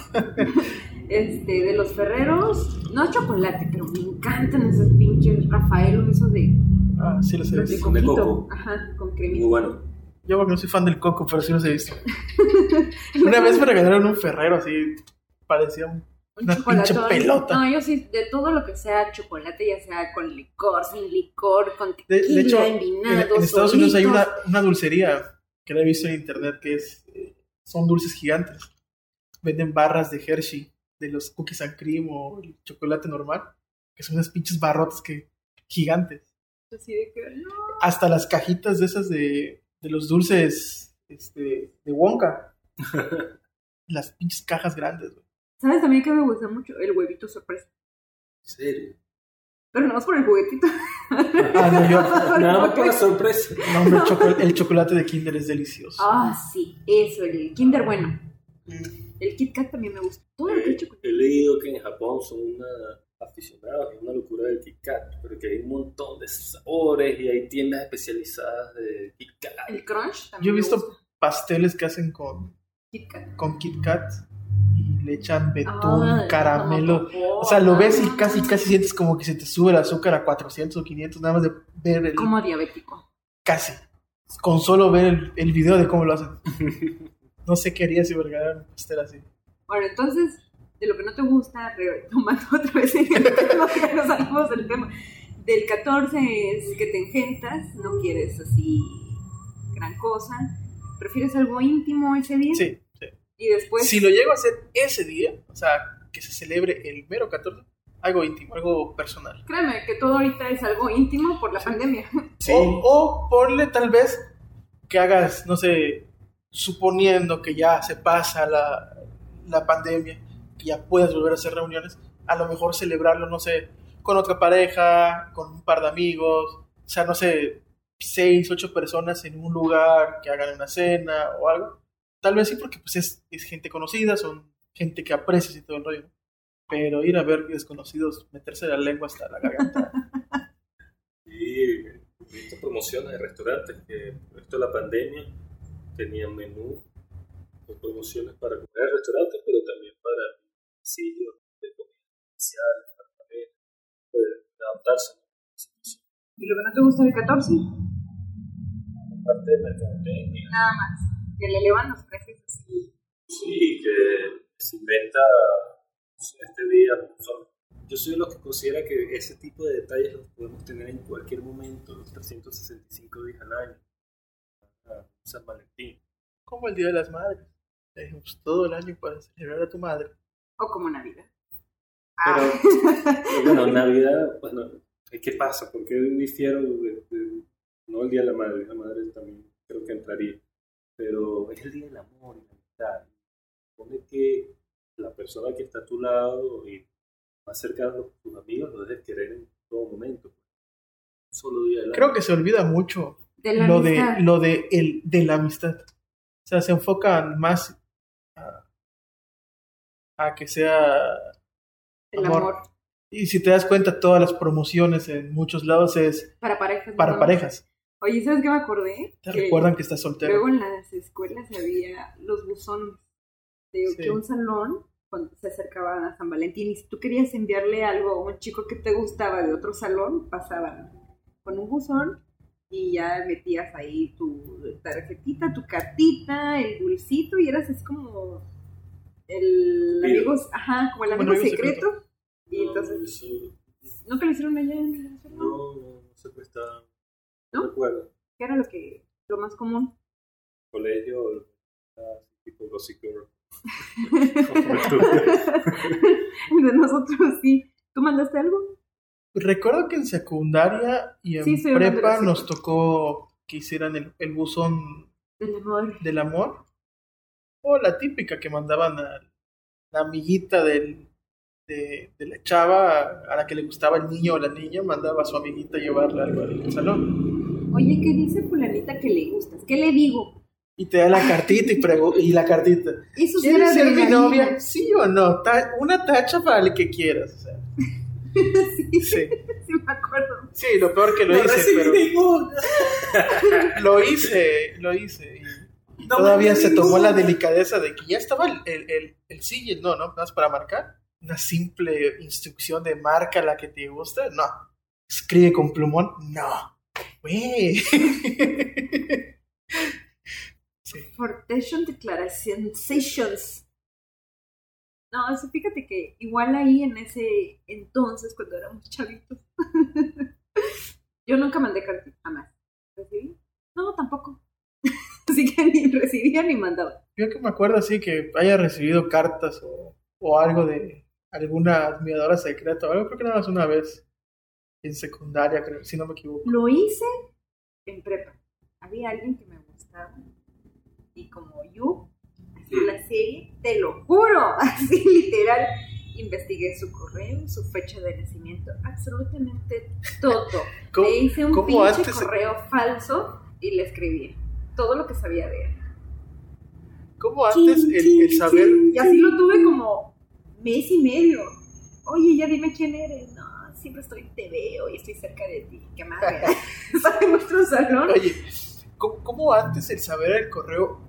este, de los ferreros, no chocolate, pero me encantan esos pinches Rafael, esos de, Ah, sí los he de visto. de coquito. coco. Ajá, con Muy cremita. bueno. Yo porque no soy fan del coco, pero sí los he visto. Una vez me regalaron un ferrero así. Parecía un- Un una pinche chocolatón. pelota. No, yo sí, de todo lo que sea chocolate, ya sea con licor, sin licor, con De, tequila, de hecho, en, en Estados Unidos hay solitos. una, una dulcería que la he visto en internet que es eh, son dulces gigantes. Venden barras de Hershey, de los cookies and cream o el chocolate normal, que son unas pinches barrotas que gigantes. Así de que, no. Hasta las cajitas de esas de, de los dulces este, de Wonka. las pinches cajas grandes, güey. ¿Sabes también que me gusta mucho? El huevito sorpresa. ¿En serio? Pero no es por el juguetito. Ah, no, yo. Nada más por la sorpresa. No, hombre, el, choco- el chocolate de Kinder es delicioso. Ah, sí, eso, el Kinder bueno. Mm. El Kit Kat también me gusta. Todo Eh, es chocolate. he leído que en Japón son una aficionados, es una locura del Kit Kat, pero que hay un montón de sabores y hay tiendas especializadas de Kit Kat. El Crunch también. Yo he visto gusta. pasteles que hacen con, Kit Kat. con Kit Kat y le echan betún, Ay, caramelo. como O sea, lo ves y casi, casi sientes como que se te sube el azúcar a 400 o 500, nada más de ver el. Como diabético. Casi. Con solo ver el, el video de cómo lo hacen. No sé qué haría si me regalaran un pastel así. Bueno, entonces, de lo que no te gusta, retomando otra vez el tema, que nos salimos del tema. Del 14 es que te engentas, no quieres así gran cosa. ¿Prefieres algo íntimo ese día? Sí. Y después. Si lo llego a hacer ese día, o sea, que se celebre el mero 14, algo íntimo, algo personal. Créeme que todo ahorita es algo íntimo por la pandemia. O, o ponle tal vez que hagas, no sé, suponiendo que ya se pasa la, la pandemia, que ya puedas volver a hacer reuniones, a lo mejor celebrarlo, no sé, con otra pareja, con un par de amigos, o sea, no sé, seis, ocho personas en un lugar que hagan una cena o algo. Tal vez sí, porque pues es, es gente conocida, son gente que aprecias y todo el rollo. ¿no? Pero ir a ver desconocidos, meterse la lengua hasta la garganta. Y visto promociones de restaurantes que, esto de la pandemia, tenían menú con promociones para comer en restaurantes, pero también para sitios de comida especiales, para comer, puede adaptarse. ¿Y lo que no te gusta del 14? Parte de mercadotecnia. Nada más. Que le elevan los precios así. Sí, que se inventa este día. Yo soy de los que considera que ese tipo de detalles los podemos tener en cualquier momento, los 365 días al año. Ah, San Valentín. Como el Día de las Madres. Tenemos todo el año para celebrar a tu madre. O como Navidad. Pero, Ah. pero bueno, Navidad, bueno, ¿qué pasa? ¿Por qué difiero de, de- no el Día de la Madre? La Madre también creo que entraría. Pero es el Día del Amor y la amistad. Supone que la persona que está a tu lado y más cercano a tus amigos lo debes querer en todo momento. Un solo día del. Creo que se olvida mucho de la lo de, amistad. lo de, el, de la amistad. O sea, se enfocan más a, a que sea... El amor. amor. Y si te das cuenta, todas las promociones en muchos lados es Para parejas. para ¿no? parejas. Oye, ¿sabes qué me acordé? Te Que recuerdan que estás soltero. Luego en las escuelas había los buzones. De Sí. que un salón, cuando se acercaba a San Valentín, y si tú querías enviarle algo a un chico que te gustaba de otro salón, pasaban con un buzón y ya metías ahí tu tarjetita, tu cartita, el dulcito, y eras así como el amigo, ajá, como el amigo secreto. Y No, entonces, eso- ¿nunca lo hicieron allá en no, no, no se presta. ¿No? No recuerdo. ¿Qué era lo que lo más común? Colegio, tipo Gossip Girl. de nosotros sí. ¿Tú mandaste algo? Recuerdo que en secundaria y en Sí, prepa nos tocó que hicieran el, el buzón Del amor. del amor. O la típica que mandaban a la amiguita del, de, de la chava a la que le gustaba el niño o la niña, mandaba a su amiguita a llevarle algo al salón. Oye, ¿qué dice fulanita que le gustas? ¿Qué le digo? Y te da la cartita y, y la cartita. Eso ¿Quieres era ser de mi novia? ¿Sí o no? Ta- una tacha para el que quieras. o sea. sí, Sí. sí me acuerdo. Sí, lo peor que lo No hice, recibí pero ninguna. lo hice, lo hice. Y, y No todavía se ninguna. tomó la delicadeza de que ya estaba el, el, el, el sí y el no, ¿no? Nada más para marcar. Una simple instrucción de marca la que te gusta, no. Escribe con plumón, no. Güey. sí. Fortation Declaration Sessions. No, eso fíjate que igual ahí en ese entonces, cuando éramos chavitos, yo nunca mandé cartas, jamás. ¿Recibí? No, tampoco. Así que ni recibía ni mandaba. Yo que me acuerdo así que haya recibido cartas o, o algo de alguna admiradora secreta o algo, creo que nada más una vez en secundaria, creo, si no me equivoco. Lo hice en prepa. Había alguien que me gustaba. Y como yo, así la serie, te lo juro, así literal. investigué su correo, su fecha de nacimiento, absolutamente todo. ¿Cómo- Le hice un cómo pinche antes- correo falso y le escribí todo lo que sabía de él. ¿Cómo antes el, el saber... Y así lo tuve como mes y medio. Oye, ya dime quién eres. No, siempre estoy, te veo y estoy cerca de ti. Qué madre. Está en nuestro salón. Oye, ¿cómo, cómo antes el saber el correo,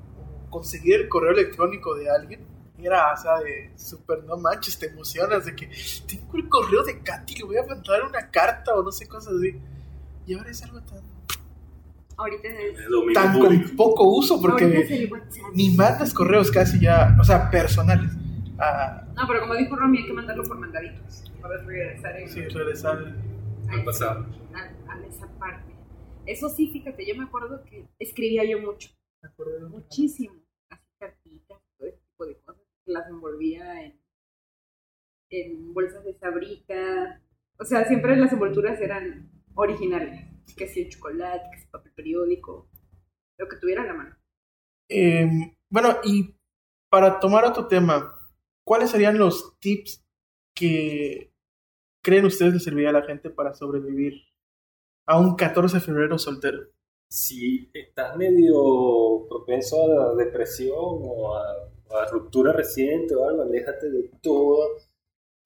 conseguir el correo electrónico de alguien, era, o sea, de súper, no manches, te emocionas de que tengo el correo de Katy, le voy a mandar una carta o no sé, cosas así. Y ahora es algo tan, Ahorita es, tan con poco uso porque ni mandas correos casi ya, o sea, personales. A, No, pero como dijo Romy, hay que mandarlo por mandaditos. Para regresar en- sí, regresar. Al pasado. a, a esa parte. Eso sí, fíjate, yo me acuerdo que escribía yo mucho, me acuerdo. muchísimo. Así cartitas, todo ese tipo de cosas. Las envolvía en, en bolsas de sabrica. O sea, siempre las envolturas eran originales. Que si el chocolate, que si papel periódico, lo que tuviera a la mano. Em, bueno, y para tomar otro tema, ¿cuáles serían los tips que creen ustedes le serviría a la gente para sobrevivir a un 14 de febrero soltero? Si estás medio propenso a la depresión o a, a ruptura reciente o algo, aléjate de toda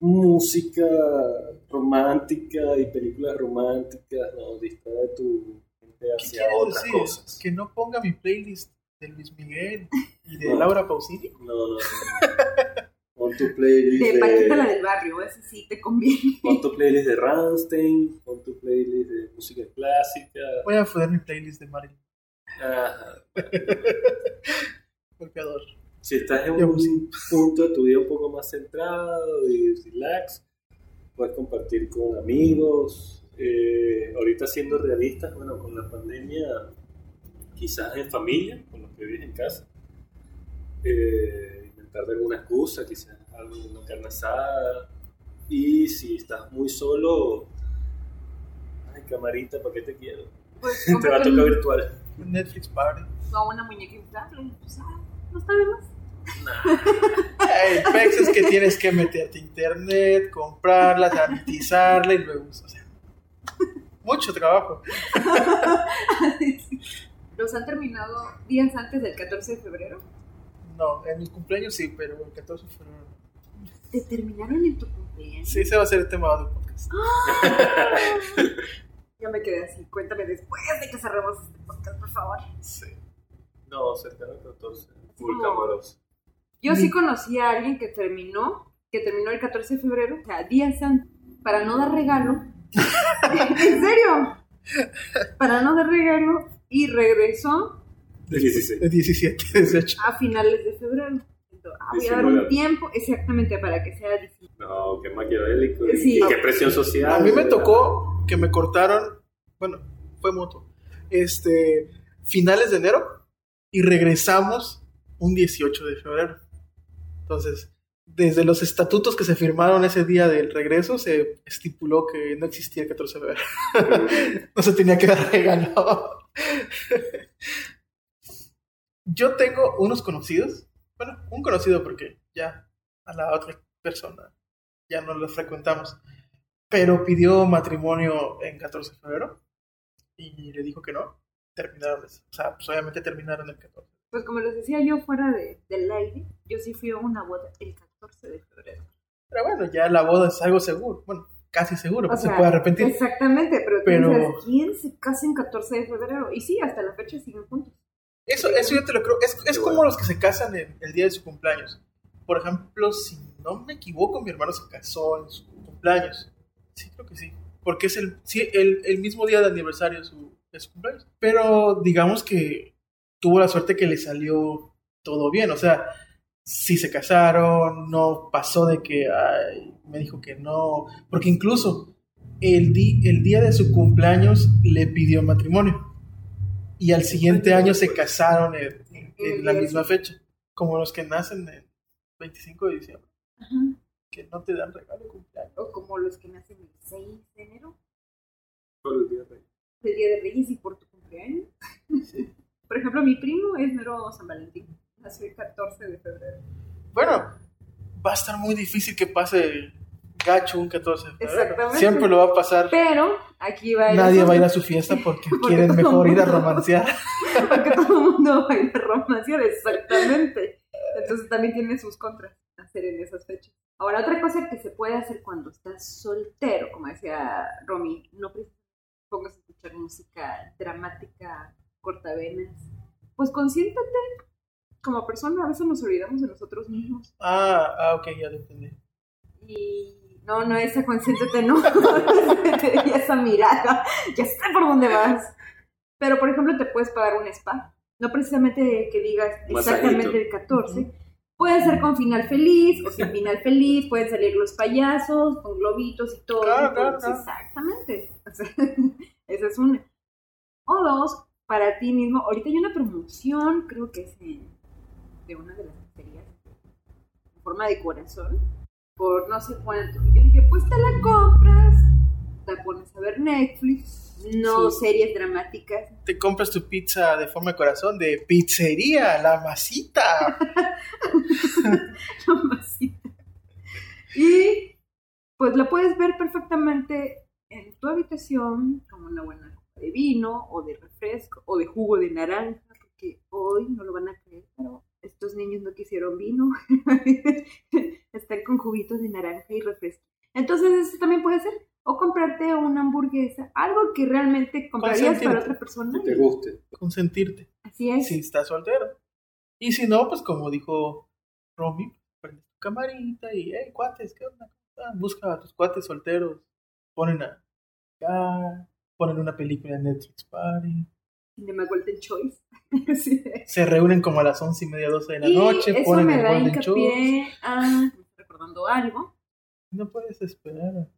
música romántica y películas románticas, no, distrae tu mente ¿Qué hacia otras decir? cosas. Que no ponga mi playlist de Luis Miguel y de No. Laura Pausini. No, no, no. Pon tu playlist De Paquita la de, del barrio, ese sí te conviene. pon tu playlist de Rammstein, pon tu playlist de música clásica. Voy a poner mi playlist de Marilyn Ajá. Golpeador. Si estás en un sí. punto de tu vida un poco más centrado y relax, puedes compartir con amigos. Eh, ahorita siendo realistas, bueno, con la pandemia, quizás en familia, con los que vives en casa, eh, inventar alguna excusa, quizás algo, una carne asada. Y si estás muy solo, ay, camarita, ¿para qué te quiero? Pues, te va a tocar un- virtual. Un Netflix Party. o una muñeca inflable. Pues, ah, no está de más. El pex es que tienes que meterte a internet, comprarla, sanitizarla y luego, o sea, mucho trabajo. Los han terminado días antes del 14 de febrero. No, en mi cumpleaños sí, pero el 14 de febrero. no. ¿Te terminaron en tu cumpleaños? Sí, ese va a ser el tema del podcast. Yo me quedé así. Cuéntame después de que cerremos este podcast, por favor. Sí. No, cercano al 14. Full No. Yo sí conocí a alguien que terminó, que terminó el 14 de febrero, o sea, días antes, para no dar regalo. ¿En serio? Para no dar regalo y regresó De 16. De 17, 18. a finales de febrero. Ah, voy a dar un tiempo, exactamente, para que sea difícil. No, qué maquiavélico. y- Sí. Y qué presión social. A mí me tocó que me cortaron, bueno, fue mutuo, este, finales de enero y regresamos un 18 de febrero. Entonces, desde los estatutos que se firmaron ese día del regreso, se estipuló que no existía el 14 de febrero. no se tenía que dar regalo. Yo tengo unos conocidos, bueno, un conocido porque ya a la otra persona ya no lo frecuentamos, pero pidió matrimonio en 14 de febrero y le dijo que no. Terminaron, o sea, pues obviamente terminaron el 14. Pues como les decía yo fuera de, del aire, yo sí fui a una boda el 14 de febrero. Pero bueno, ya la boda es algo seguro, bueno, casi seguro, O pues se sea, puede arrepentir. Exactamente, pero, Pero- dices, ¿quién se casa en 14 de febrero? Y sí, hasta la fecha siguen juntos. Eso, eso yo te lo creo. Es, es como bueno. los que se casan en el día de su cumpleaños. Por ejemplo, si no me equivoco, mi hermano se casó en su cumpleaños. Sí, creo que sí. Porque es el, sí, el, el mismo día de aniversario de su, de su cumpleaños. Pero digamos que tuvo la suerte que le salió todo bien. O sea, sí se casaron, no pasó de que ay, me dijo que no. Porque incluso el, di- el día de su cumpleaños le pidió matrimonio. Y al siguiente año se casaron en, en- en la misma fecha. Como los que nacen el 25 de diciembre. Que no te dan regalo cumpleaños. O como los que nacen el 6 de enero, Por el día de- el Día de Reyes y por tu cumpleaños. Por ejemplo, mi primo es mero San Valentín. Nació el 14 de febrero. Bueno, va a estar muy difícil que pase gacho un 14 de febrero. Exactamente. Siempre lo va a pasar. Pero aquí va el Nadie va a ir a su fiesta porque, Porque quieren mejor ir a romancear. Porque todo el mundo va a ir a romancear, exactamente. Entonces también tiene sus contras hacer en esas fechas. Ahora, otra cosa que se puede hacer cuando estás soltero, como decía Romy, no pongas a escuchar música dramática, cortavenas. Pues consiéntate como persona, a veces nos olvidamos de nosotros mismos. Ah, ah, ok, ya lo entendí. Y no, no, esa consiéntete, no. y esa mirada, ya sé por dónde vas. Pero, por ejemplo, te puedes pagar un spa. No precisamente que digas Masajito. exactamente el 14. Puede ser con final feliz o sin final feliz. Pueden salir los payasos con globitos y todo. Claro, claro. Exactamente. O sea, esa es una. O dos, para ti mismo. Ahorita hay una promoción, creo que es de una de las pizzerías en forma de corazón por no sé cuánto. Yo dije, pues te la compras, te pones a ver Netflix, no Sí. series dramáticas. Te compras tu pizza de forma de corazón de pizzería, la masita. Masita. y pues la puedes ver perfectamente en tu habitación con una buena copa de vino o de refresco o de jugo de naranja, porque hoy no lo van a creer, pero estos niños no quisieron vino, están con juguitos de naranja y refresco. Entonces eso también puede ser. O comprarte una hamburguesa, algo que realmente comprarías para otra persona. Que te guste. Consentirte. Así es. Si estás soltero. Y si no, pues como dijo Romy, prendes tu camarita y, hey, cuates, ¿qué onda? Busca a tus cuates solteros. Ponen a ponen una película en Netflix Party. Cinema Golden Choice. Sí. Se reúnen como a las once y media, doce de la Y noche, eso ponen me el da Golden hincapié a... recordando algo. No puedes esperar.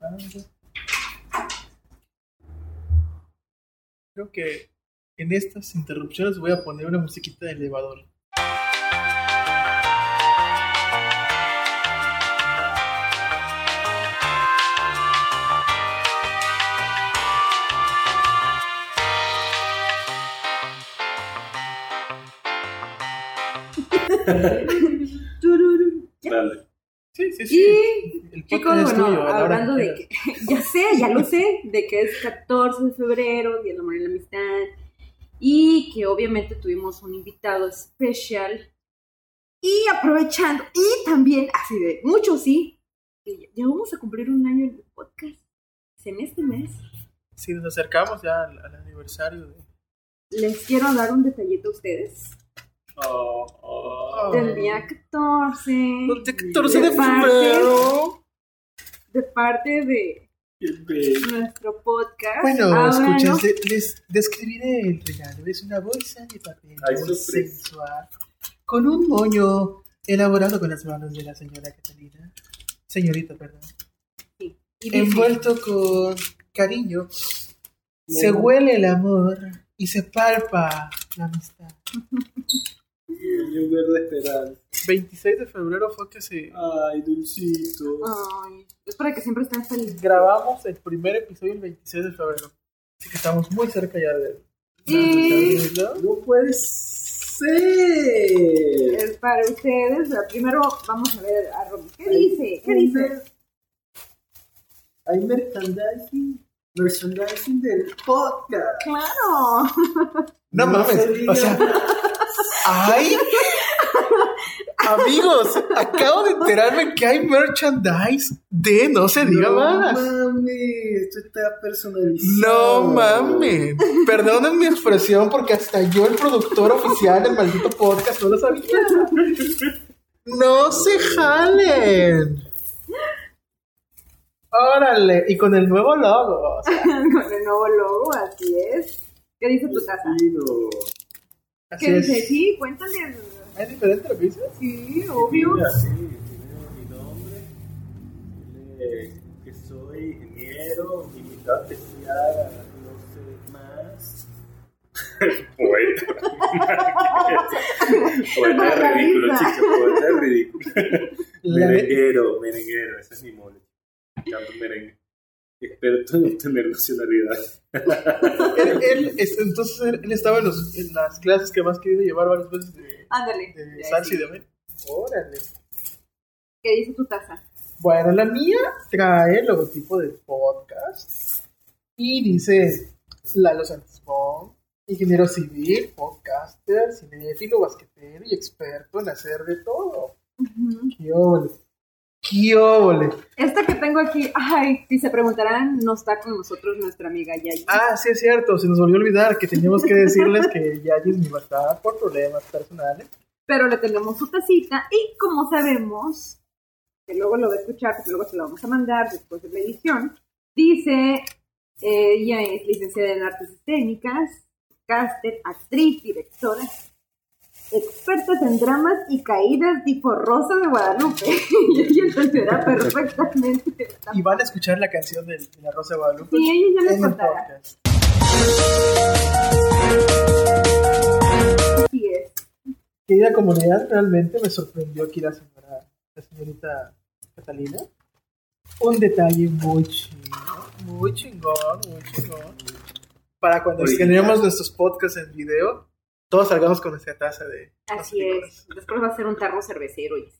Ah, ya. Creo que en estas interrupciones voy a poner una musiquita de elevador. Dale. Sí, sí, sí. Y El chicos, bueno, tuyo, hablando de que, ya sé, ya lo sé, de que es 14 de febrero, Día del Amor y la Amistad, y que obviamente tuvimos un invitado especial. Y aprovechando, y también, así de, mucho sí, que ya- ya vamos a cumplir un año en el podcast, en este mes. Sí, nos acercamos ya al, al aniversario de... Les quiero dar un detallito a ustedes. Oh, oh. Del día 14. El 14 de De parte- febrero. De parte de nuestro podcast. Bueno, Háblanos. escuchas, le- les describiré el regalo. Es una bolsa de papel Ay, muy sorpresa. sensual, con un moño elaborado con las manos de la señora Catalina. Señorita, perdón. Y dice, Envuelto con cariño, se huele el amor y se palpa la amistad. Verde esperanza. 26 de febrero fue que se Ay, dulcito. Ay, es para que siempre estén felices. grabamos el primer episodio el 26 de febrero. Así que estamos muy cerca ya de... Y- ¿no? No puede ser. Es para ustedes. pero Primero vamos a ver a Romy. ¿Qué dice? ¿Qué dice? Hay merchandising. Merchandising del podcast. Claro. No mames, se diga o sea, ¡ay! Amigos, acabo de enterarme que hay merchandise de No se diga no más. mames, esto está personalizado. No mames. Perdonen mi expresión porque hasta yo, el productor oficial del maldito podcast, no lo sabía. No se jalen. Órale, y con el nuevo logo. o sea, Con el nuevo logo, así es. ¿Qué dice tu casa? Así ¿Qué es. dice? Sí, cuéntale. ¿Es diferente lo que dices? Sí, obvio. Mira, sí, tiene mi nombre. Tiene que soy ingeniero, invitado especial a no sé más. Poeta. Poeta es ridículo, chicos. Poeta es ridículo. Merenguero, merenguero, ese es mi mole. Canto merengue. Experto en obtener nacionalidad. él, él, es- entonces él, estaba en, los- en las clases que más querido llevar varias veces de, Ándale. de salsa y de amén. Órale. ¿Qué dice tu taza? Bueno, la mía trae el logotipo del podcast y dice Lalo Santisbón, ingeniero civil, podcaster, cinéfilo, basquetero y experto en hacer de todo. ¡Qué óvole! ¡Qué! Esta que tengo aquí, ay, si se preguntarán, no está con nosotros nuestra amiga Yayi. Ah, sí es cierto, se nos volvió a olvidar que teníamos que decirles que Yayis me iba a estar por problemas personales. Pero le tenemos su tacita y como sabemos, que luego lo va a escuchar, porque luego se lo vamos a mandar después de la edición, dice, eh, ella es licenciada en artes escénicas, caster, actriz, directora, experta en dramas y caídas tipo Rosa de Guadalupe. y ella entenderá perfectamente. Y van a escuchar la canción de, la Rosa de Guadalupe Sí, ella ya les contará. Así es. Querida comunidad, realmente me sorprendió aquí la señora, la señorita Catalina. Un detalle muy chingón, muy chingón, muy chingón. Para cuando generemos nuestros podcasts en video, todos salgamos con nuestra taza de Así es. Después va a ser un tarro cervecero y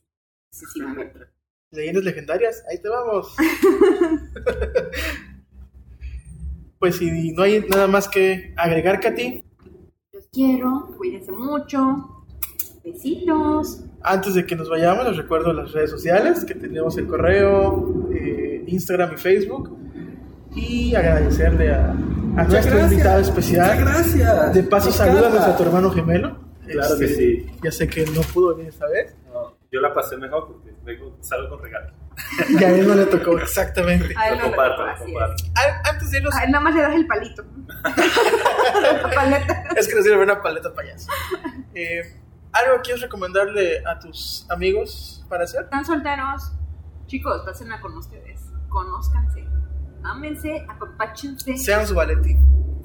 sucesivamente. leyendas legendarias. Ahí te vamos. pues si no hay nada más que agregar, Katy, Los quiero, cuídense mucho. Besitos. Antes de que nos vayamos, les recuerdo las redes sociales, que tenemos el correo, eh, Instagram y Facebook. Y agradecerle a, a nuestro invitado especial. gracias. De paso, saludos a tu hermano gemelo. Claro que Este, sí. Ya sé que no pudo venir esta vez. No, yo la pasé mejor porque vengo, salgo con regalo. Y a él no le tocó, exactamente. A él Lo no le comparto, lo comparto. A- Antes de irnos, A él nada más le das el palito. La paleta. es que nos sirve una paleta payaso. Eh, ¿Algo quieres recomendarle a tus amigos para hacer? Están solteros. Chicos, pásenla con ustedes. Conózcanse. Ámense, apapáchense. Sean su Valentín.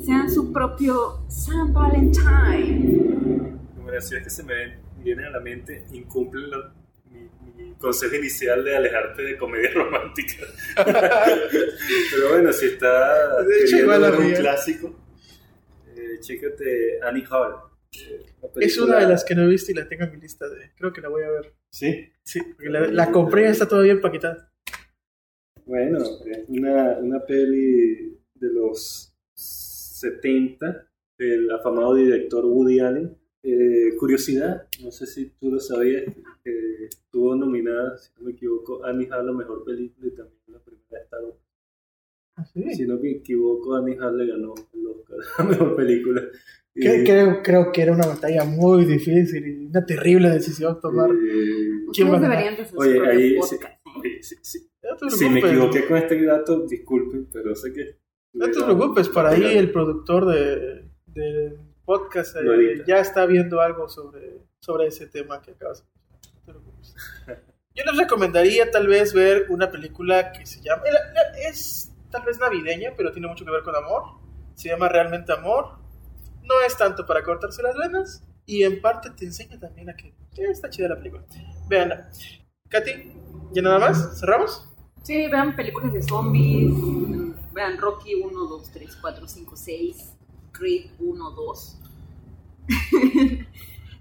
Sean su propio San Valentine. Numeraciones que se me ven- vienen a la mente incumplen la- mi, mi consejo inicial de alejarte de comedia romántica. Pero bueno, si está De hecho, igual ver un clásico, eh, chécate Annie Hall. eh, Es una de las que no he visto y la tengo en mi lista de. Creo que la voy a ver. Sí, Sí, porque la, la compré y está todavía empaquetada. Bueno, es una, una peli de los 70 del afamado director Woody Allen. Eh, curiosidad, no sé si tú lo sabías, que estuvo nominada, si no me equivoco, Annie Hall a la mejor película y también la primera de Star Wars. ¿Ah, sí? Si no me equivoco, Annie Hall le ganó el Oscar a la mejor película. Y, Que- creo, creo que era una batalla muy difícil y una terrible decisión tomar. eh, ¿Quién va a Ustedes ganar? deberían Oye, ahí sí. ¿eh? sí. No Si me equivoqué con este dato, disculpen, pero sé que... No te preocupes, por ahí el productor de, del podcast eh, ya está viendo algo sobre, sobre ese tema que acabas de. No te preocupes. Yo les recomendaría tal vez ver una película que se llama... la- la- Es tal vez navideña, pero tiene mucho que ver con amor. Se llama Realmente Amor. No es tanto para cortarse las venas y en parte te enseña también a que eh, está chida la película. Veanla. Katy, ¿ya nada más? ¿Cerramos? Sí, vean películas de zombies. Vean Rocky 1, 2, 3, 4, 5, 6. Creed 1, 2.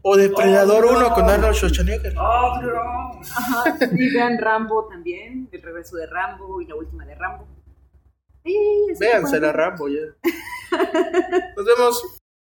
O Depredador Oh, no. 1 con Arnold Schwarzenegger. Ajá. Y vean Rambo también. El regreso de Rambo y la última de Rambo. Sí, Véanse la. Rambo ya. Nos vemos.